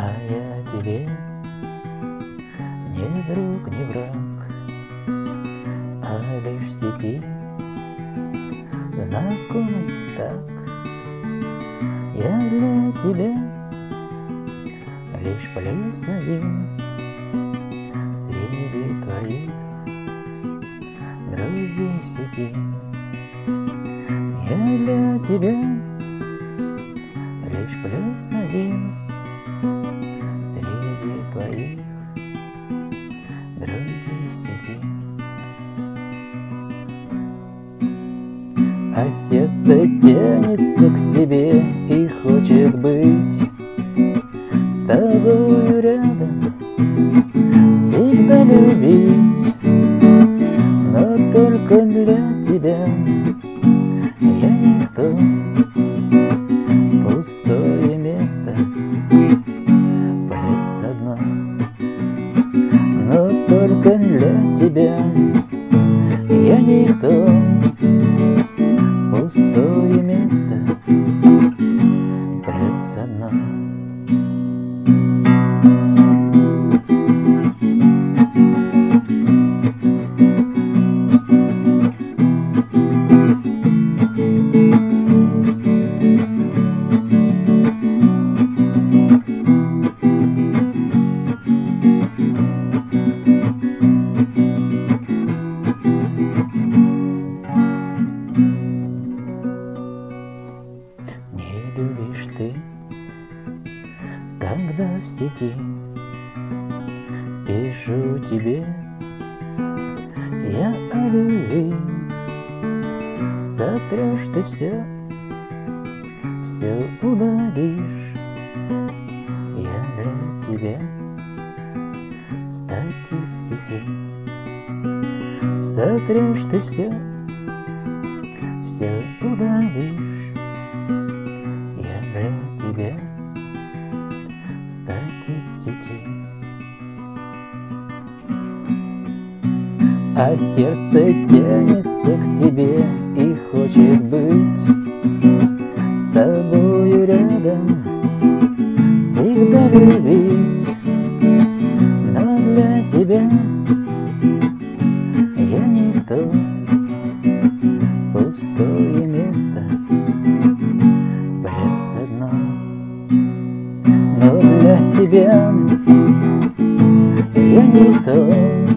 А я тебе не друг, не враг, А лишь в сети знакомый так. Я для тебя лишь плюс один Среди твоих друзей в сети. Я для тебя А сердце тянется к тебе и хочет быть С тобою рядом, всегда любить. Но только для тебя я никто Пустое место, плюс одно. Но только для тебя я никто Пустое место, плюс когда в сети Пишу тебе. Я о любви. Сотрешь ты все, все удалишь. Я для тебя стать из сети. Сотрешь ты все, все удалишь А сердце тянется к тебе и хочет быть С тобою рядом, всегда любить. Но для тебя я никто Пустое место плюс одно. Но для тебя я никто